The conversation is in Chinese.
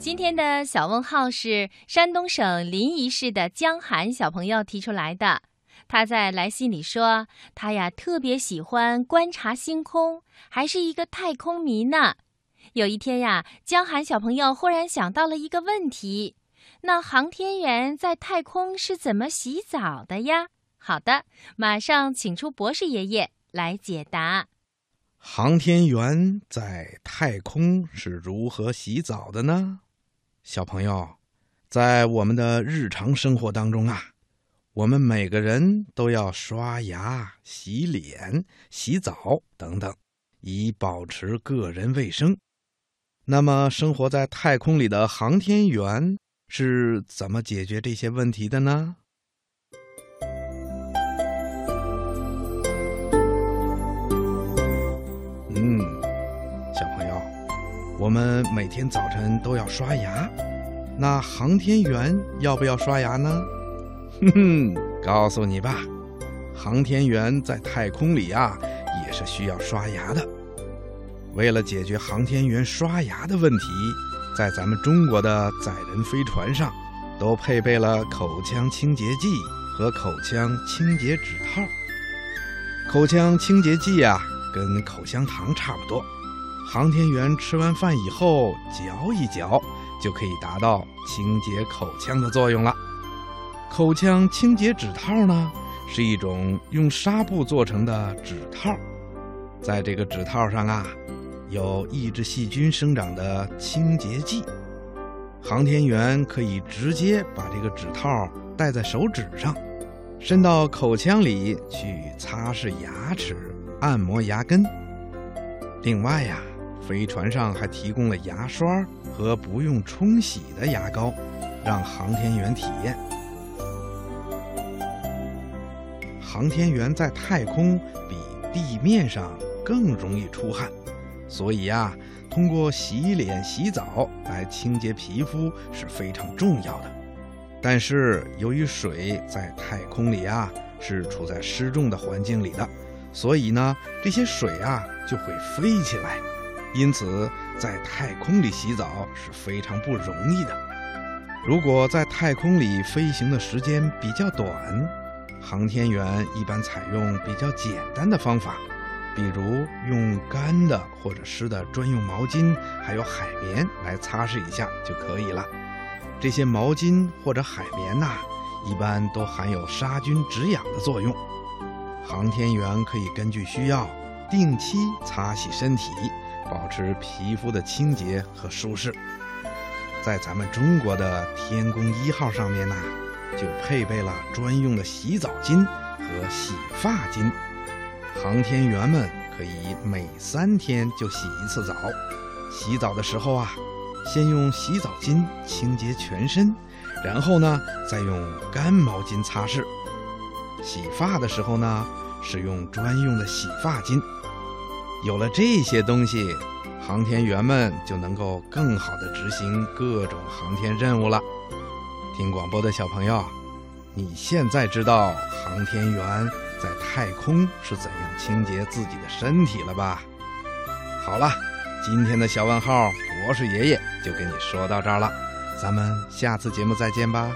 今天的小问号是山东省临沂市的江涵小朋友提出来的。他在来信里说，他呀特别喜欢观察星空，还是一个太空迷呢。有一天呀，江涵小朋友忽然想到了一个问题：那航天员在太空是怎么洗澡的呀？好的，马上请出博士爷爷来解答。航天员在太空是如何洗澡的呢？小朋友，在我们的日常生活当中啊，我们每个人都要刷牙、洗脸、洗澡等等，以保持个人卫生。那么，生活在太空里的航天员是怎么解决这些问题的呢？我们每天早晨都要刷牙，那航天员要不要刷牙呢？哼哼，告诉你吧，航天员在太空里啊，也是需要刷牙的。为了解决航天员刷牙的问题，在咱们中国的载人飞船上，都配备了口腔清洁剂和口腔清洁指套。口腔清洁剂啊。跟口香糖差不多，航天员吃完饭以后嚼一嚼，就可以达到清洁口腔的作用了。口腔清洁指套呢，是一种用纱布做成的指套，在这个指套上啊，有抑制细菌生长的清洁剂。航天员可以直接把这个指套戴在手指上，伸到口腔里去擦拭牙齿。按摩牙根。另外呀，飞船上还提供了牙刷和不用冲洗的牙膏，让航天员体验。航天员在太空比地面上更容易出汗，所以呀，通过洗脸、洗澡来清洁皮肤是非常重要的。但是由于水在太空里啊，是处在失重的环境里的。所以呢，这些水啊就会飞起来，因此在太空里洗澡是非常不容易的。如果在太空里飞行的时间比较短，航天员一般采用比较简单的方法，比如用干的或者湿的专用毛巾，还有海绵来擦拭一下就可以了。这些毛巾或者海绵呐，一般都含有杀菌止痒的作用。航天员可以根据需要定期擦洗身体，保持皮肤的清洁和舒适。在咱们中国的天宫一号上面呢，就配备了专用的洗澡巾和洗发巾。航天员们可以每三天就洗一次澡。洗澡的时候啊，先用洗澡巾清洁全身，然后呢，再用干毛巾擦拭。洗发的时候呢，使用专用的洗发巾。有了这些东西，航天员们就能够更好的执行各种航天任务了。听广播的小朋友，你现在知道航天员在太空是怎样清洁自己的身体了吧？好了，今天的小问号博士爷爷就跟你说到这儿了，咱们下次节目再见吧。